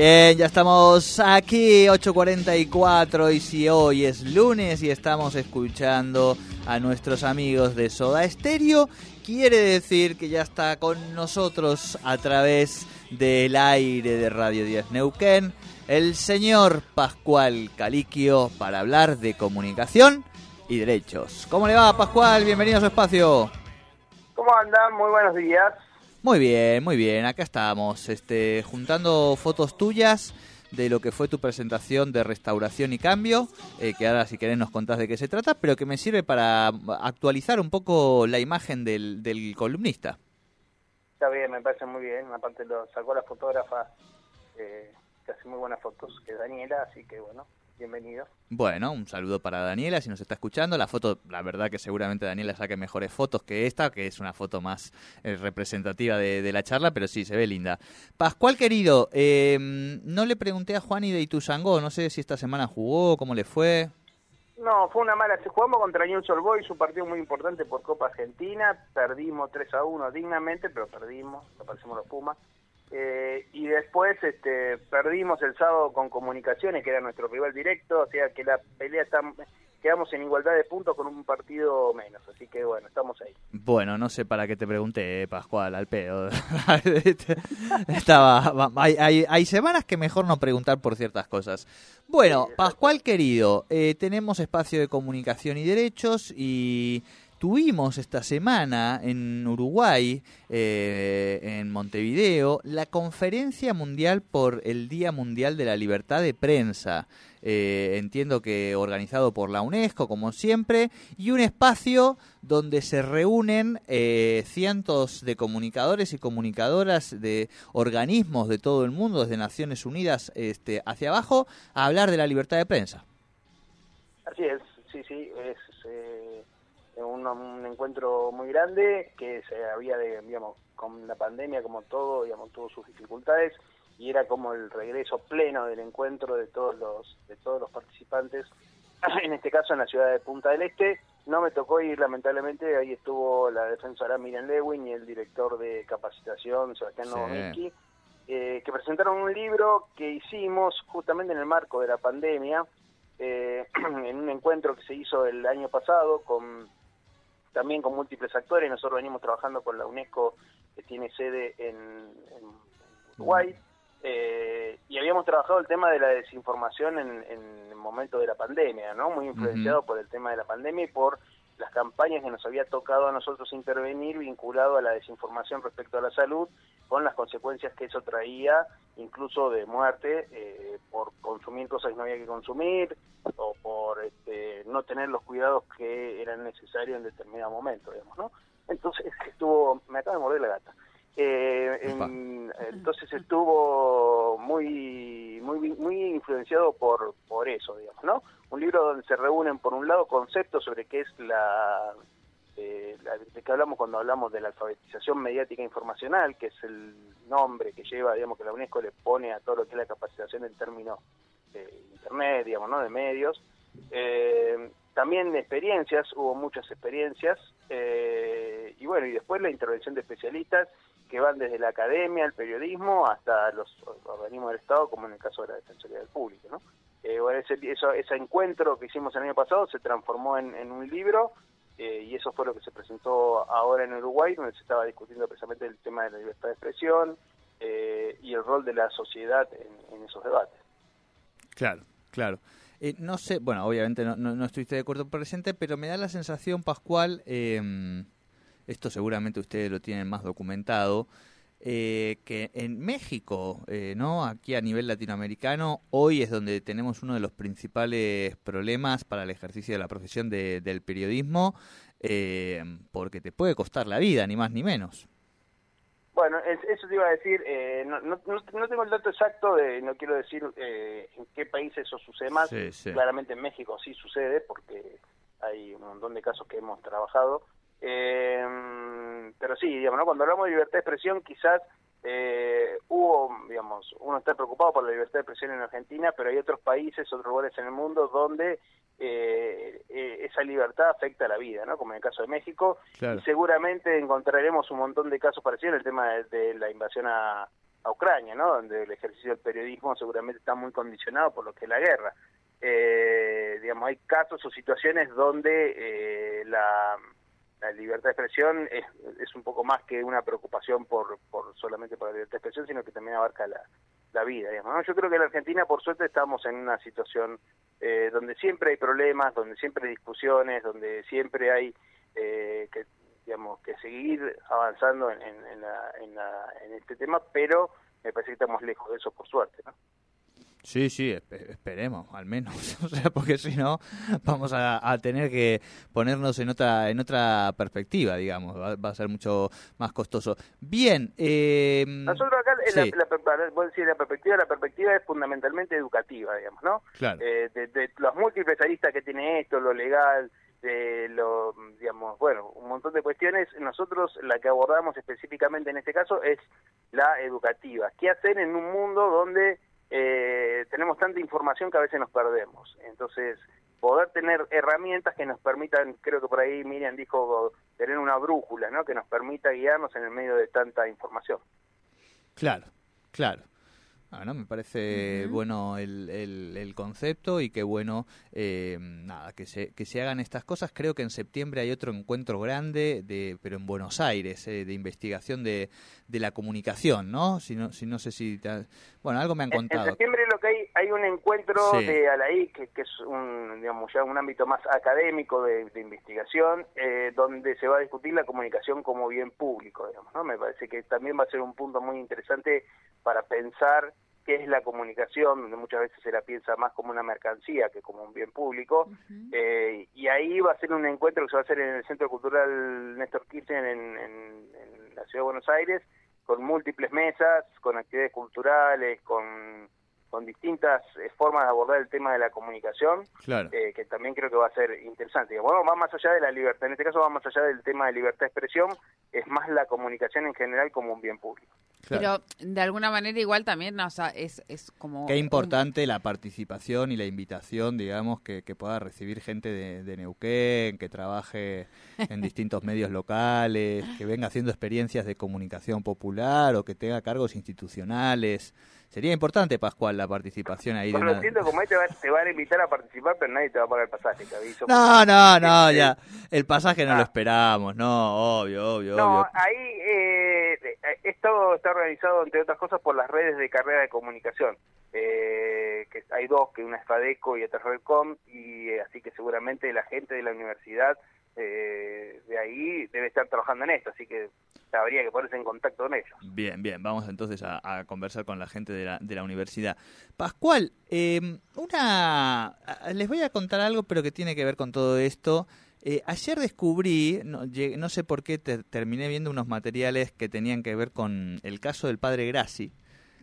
Bien, ya estamos aquí, 8.44, y si hoy es lunes y estamos escuchando a nuestros amigos de Soda Stereo, quiere decir que ya está con nosotros a través del aire de Radio 10 Neuquén el señor Pascual Caliquio para hablar de comunicación y derechos. ¿Cómo le va, Pascual? Bienvenido a su espacio. ¿Cómo andan? Muy buenos días. Muy bien, muy bien. Acá estamos, este, juntando fotos tuyas de lo que fue tu presentación de restauración y cambio, eh, que ahora si querés nos contás de qué se trata, pero que me sirve para actualizar un poco la imagen del, del columnista. Está bien, me parece muy bien. Aparte lo sacó la fotógrafa eh, que hace muy buenas fotos, que es Daniela, así que bueno, bienvenido. Bueno, un saludo para Daniela si nos está escuchando. La foto, la verdad que seguramente Daniela saque mejores fotos que esta, que es una foto más eh, representativa de, la charla, pero sí, se ve linda. Pascual querido, eh, no le pregunté a Juan y de Ituzangó, no sé si esta semana jugó, cómo le fue. No, fue una mala. Jugamos contra Newell's Old Boys, un partido muy importante por Copa Argentina. Perdimos 3 a 1 dignamente, pero perdimos, aparecimos los Pumas. Eh, y después este, perdimos el sábado con Comunicaciones, que era nuestro rival directo, o sea que la pelea está, quedamos en igualdad de puntos con un partido menos, así que bueno, estamos ahí. Bueno, no sé para qué te pregunté, eh, Pascual, al pedo. Estaba, hay, hay, semanas que mejor no preguntar por ciertas cosas. Bueno, Pascual querido, eh, tenemos espacio de comunicación y derechos y Tuvimos esta semana en Uruguay, eh, en Montevideo, la conferencia mundial por el Día Mundial de la Libertad de Prensa. Eh, entiendo que organizado por la UNESCO, como siempre, y un espacio donde se reúnen eh, cientos de comunicadores y comunicadoras de organismos de todo el mundo, desde Naciones Unidas este, hacia abajo, a hablar de la libertad de prensa. Así es, sí, sí, es un, encuentro muy grande que se había, de, digamos, con la pandemia como todo, digamos, tuvo sus dificultades y era como el regreso pleno del encuentro de todos los de todos los participantes. En este caso en la ciudad de Punta del Este. No me tocó ir lamentablemente. Ahí estuvo la defensora Miriam Lewin y el director de capacitación Sebastián sí. eh, que presentaron un libro que hicimos justamente en el marco de la pandemia eh, en un encuentro que se hizo el año pasado con también con múltiples actores. Nosotros venimos trabajando con la UNESCO, que tiene sede en, Uruguay, eh, y habíamos trabajado el tema de la desinformación en, el momento de la pandemia, ¿no? Muy influenciado por el tema de la pandemia y por las campañas que nos había tocado a nosotros intervenir vinculado a la desinformación respecto a la salud, con las consecuencias que eso traía, incluso de muerte, eh, por consumir cosas que no había que consumir, o por este, no tener los cuidados que eran necesarios en determinado momento, digamos, ¿no? Entonces estuvo, me acaba de morder la gata. Eh, entonces estuvo muy, muy, muy influenciado por, por eso, digamos, ¿no? Un libro donde se reúnen, por un lado, conceptos sobre qué es la, eh, de que hablamos cuando hablamos de la alfabetización mediática informacional, que es el nombre que lleva, digamos, que la UNESCO le pone a todo lo que es la capacitación en términos de Internet, digamos, ¿no? De medios. Eh, también experiencias, hubo muchas experiencias, eh, y bueno, y después la intervención de especialistas que van desde la academia, el periodismo, hasta los organismos del Estado, como en el caso de la Defensoría del Público, ¿no? Eh, ese encuentro que hicimos el año pasado se transformó en, un libro eh, y eso fue lo que se presentó ahora en Uruguay, donde se estaba discutiendo precisamente el tema de la libertad de expresión y el rol de la sociedad en, en esos debates. Claro, claro. Eh, no sé, bueno, obviamente no, no, estuviste de acuerdo presente, pero me da la sensación, Pascual, em, esto seguramente ustedes lo tienen más documentado, eh, que en México, eh, ¿no? Aquí a nivel latinoamericano, hoy es donde tenemos uno de los principales problemas para el ejercicio de la profesión de, del periodismo, eh, porque te puede costar la vida, ni más ni menos. Bueno, eso te iba a decir, eh, no, no, no, tengo el dato exacto, de, no quiero decir eh, en qué país eso sucede más, claramente en México sí sucede, porque hay un montón de casos que hemos trabajado, eh, pero sí, digamos, cuando hablamos de libertad de expresión, quizás eh, hubo, digamos, uno está preocupado por la libertad de expresión en Argentina, pero hay otros países, otros lugares en el mundo donde eh, eh, esa libertad afecta a la vida, ¿no? Como en el caso de México. Y seguramente encontraremos un montón de casos parecidos en el tema de, la invasión a, a, Ucrania, ¿no? Donde el ejercicio del periodismo seguramente está muy condicionado por lo que es la guerra. Eh, digamos, hay casos o situaciones donde eh, la la libertad de expresión es, es un poco más que una preocupación por, por solamente por la libertad de expresión, sino que también abarca la, la vida. Digamos, Yo creo que en Argentina, por suerte, estamos en una situación eh, donde siempre hay problemas, donde siempre hay discusiones, donde siempre hay eh, que digamos que seguir avanzando en, en, en, la, en, la, en este tema, pero me parece que estamos lejos de eso, por suerte. ¿no? Sí, sí, esperemos, al menos. o sea, porque si no, vamos a, tener que ponernos en otra en otra perspectiva, digamos. Va, a ser mucho más costoso. Bien. Eh, Nosotros acá, la, decir, la perspectiva, la perspectiva es fundamentalmente educativa, digamos, ¿no? Claro. Eh, de, los múltiples aristas que tiene esto, lo legal, de lo, digamos, bueno, un montón de cuestiones. Nosotros la que abordamos específicamente en este caso es la educativa. ¿Qué hacer en un mundo donde eh, tenemos tanta información que a veces nos perdemos. Entonces, poder tener herramientas que nos permitan, creo que por ahí Miriam dijo, tener una brújula, ¿no? Que nos permita guiarnos en el medio de tanta información. Claro, claro. Bueno, me parece bueno el, el, concepto y qué bueno eh, nada que se, que se hagan estas cosas. Creo que en septiembre hay otro encuentro grande, de, pero en Buenos Aires, eh, de investigación de, de la comunicación, ¿no? Si no, si no sé si... bueno, algo me han contado. En, septiembre lo que hay, hay un encuentro de Alaí, que, que, es un, digamos, ya un ámbito más académico de, investigación, eh, donde se va a discutir la comunicación como bien público, digamos, ¿no? Me parece que también va a ser un punto muy interesante para pensar qué es la comunicación, donde muchas veces se la piensa más como una mercancía que como un bien público, eh, y ahí va a ser un encuentro que se va a hacer en el Centro Cultural Néstor Kirchner en, en la Ciudad de Buenos Aires, con múltiples mesas, con actividades culturales, con con distintas eh, formas de abordar el tema de la comunicación, eh, que también creo que va a ser interesante. Bueno, va más allá de la libertad, en este caso va más allá del tema de libertad de expresión, es más la comunicación en general como un bien público. Pero de alguna manera igual también, o sea, es, es como... Qué importante la participación y la invitación, digamos, que, que pueda recibir gente de, de, Neuquén, que trabaje en distintos medios locales, que venga haciendo experiencias de comunicación popular o que tenga cargos institucionales. Sería importante, Pascual, la participación ahí. Bueno, de siento como ahí te, van a invitar a participar, pero nadie te va a pagar el pasaje, te aviso. No, no, no, ya. El pasaje no lo ah. esperamos, no, obvio, obvio, no, ahí eh, esto está organizado, entre otras cosas, por las redes de carrera de comunicación. Eh, que hay dos, que una es FADECO y otra es Redcom, y eh, así que seguramente la gente de la universidad eh, de ahí debe estar trabajando en esto, así que habría que ponerse en contacto con ellos. Bien, bien, vamos entonces a, conversar con la gente de la, de la universidad. Pascual, eh, una, les voy a contar algo, pero que tiene que ver con todo esto. Eh, ayer descubrí, no, no, sé por qué, terminé viendo unos materiales que tenían que ver con el caso del padre Grassi.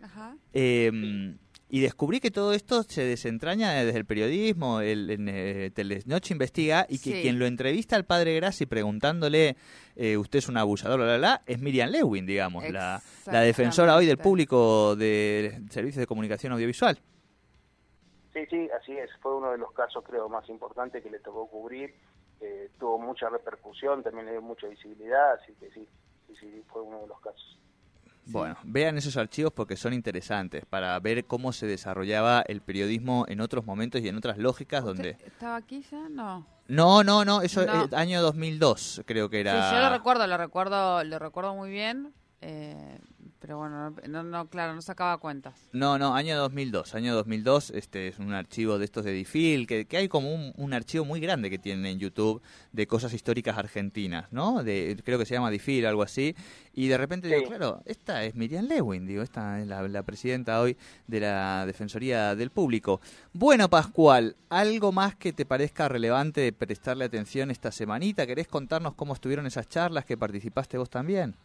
Ajá. Eh, y descubrí que todo esto se desentraña desde el periodismo, el, en, eh, Telenoche investiga, y que quien lo entrevista al padre Grassi preguntándole, eh, usted es un abusador, la, la, es Miriam Lewin, digamos, la, la, defensora hoy del público de servicios de comunicación audiovisual. Sí, sí, así es. Fue uno de los casos, creo, más importantes que le tocó cubrir. Eh, tuvo mucha repercusión, también le dio mucha visibilidad, así que sí, sí, sí, fue uno de los casos. Bueno, vean esos archivos porque son interesantes para ver cómo se desarrollaba el periodismo en otros momentos y en otras lógicas donde... ¿Estaba aquí ya? No. No, no, no, eso es año 2002 creo que era. Sí, yo lo recuerdo, lo recuerdo, lo recuerdo muy bien. Eh, pero bueno, no, no, claro, no sacaba cuentas. No, no, año 2002. Año 2002, este es un archivo de estos de Difil, que, que hay como un, un archivo muy grande que tienen en YouTube de cosas históricas argentinas, ¿no? De, creo que se llama Difil, algo así. Y de repente digo, claro, esta es Miriam Lewin, digo, esta es la, la presidenta hoy de la Defensoría del Público. Bueno, Pascual, ¿algo más que te parezca relevante de prestarle atención esta semanita? ¿Querés contarnos cómo estuvieron esas charlas que participaste vos también?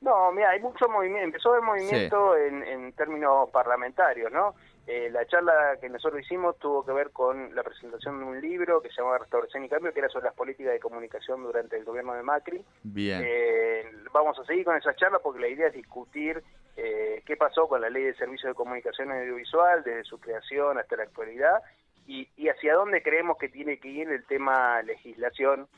No, mira, hay mucho movimiento, empezó haber movimiento en, en términos parlamentarios, ¿no? Eh, la charla que nosotros hicimos tuvo que ver con la presentación de un libro que se llamaba Restauración y Cambio, que era sobre las políticas de comunicación durante el gobierno de Macri. Bien. Eh, vamos a seguir con esa charla porque la idea es discutir eh, qué pasó con la ley de servicios de comunicación audiovisual desde su creación hasta la actualidad y, y hacia dónde creemos que tiene que ir el tema legislación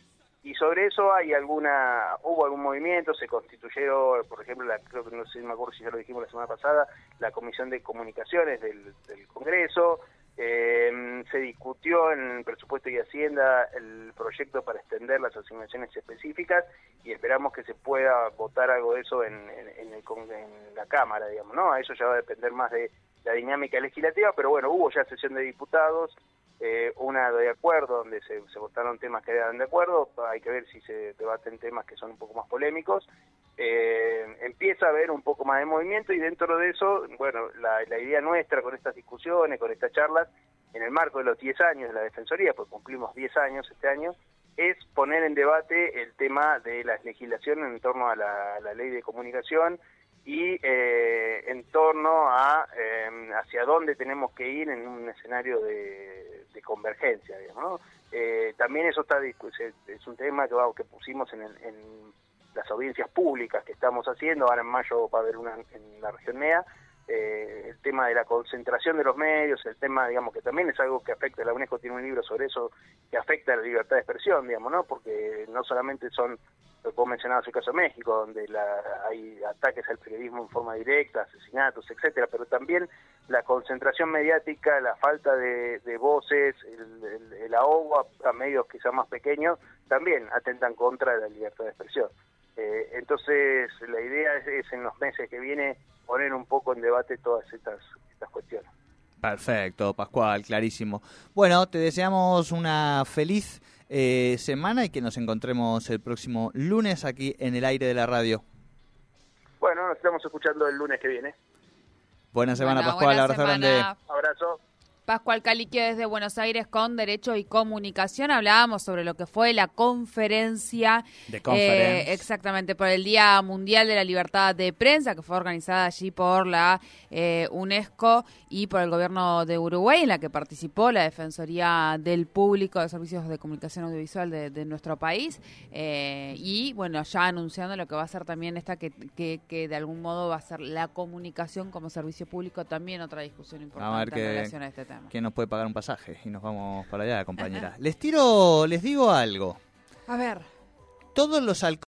y sobre eso hay alguna hubo algún movimiento se constituyeron por ejemplo la, creo que no sé me acuerdo si ya lo dijimos la semana pasada la comisión de comunicaciones del, Congreso. Eh, se discutió en presupuesto y hacienda el proyecto para extender las asignaciones específicas y esperamos que se pueda votar algo de eso en, en, en en la cámara digamos no a eso ya va a depender más de la dinámica legislativa pero bueno hubo ya sesión de diputados eh, una de acuerdo donde se, votaron temas que eran de acuerdo, hay que ver si se debaten temas que son un poco más polémicos. Eh, empieza a haber un poco más de movimiento y dentro de eso, bueno, la, idea nuestra con estas discusiones, con estas charlas, en el marco de los 10 años de la Defensoría, pues cumplimos 10 años este año, es poner en debate el tema de la legislación en torno a la, a la ley de comunicación y eh, en torno a eh, hacia dónde tenemos que ir en un escenario de, de convergencia, digamos, ¿no? Eh, también eso está es, un tema que, que pusimos en, en las audiencias públicas que estamos haciendo, ahora en mayo va a haber una en la región NEA, eh, el tema de la concentración de los medios, el tema, digamos, que también es algo que afecta, la UNESCO tiene un libro sobre eso, que afecta a la libertad de expresión, digamos, ¿no? Porque no solamente son, puedo mencionar el caso de México, donde la, hay ataques al periodismo en forma directa, asesinatos, etcétera, pero también la concentración mediática, la falta de, voces, el, el- ahogo a, a medios quizás más pequeños, también atentan contra la libertad de expresión. Eh, entonces, la idea es, es en los meses que viene poner un poco en debate todas estas, estas cuestiones. Perfecto, Pascual, clarísimo. Bueno, te deseamos una feliz eh, semana y que nos encontremos el próximo lunes aquí en el aire de la radio. Bueno, nos estamos escuchando el lunes que viene. Buena semana, Bueno, Pascual. buena Abrazo grande. semana. Abrazo. Pascual Caliquio desde Buenos Aires con Derecho y Comunicación. Hablábamos sobre lo que fue la conferencia. De eh, exactamente, por el Día Mundial de la Libertad de Prensa, que fue organizada allí por la eh, UNESCO y por el gobierno de Uruguay, en la que participó la Defensoría del Público de Servicios de Comunicación Audiovisual de, de nuestro país. Eh, y bueno, ya anunciando lo que va a ser también esta, que, que, que de algún modo va a ser la comunicación como servicio público, también otra discusión importante en relación a este tema. ¿Quién nos puede pagar un pasaje? Y nos vamos para allá, compañera. Les tiro, les digo algo. A ver. Todos los alcoholes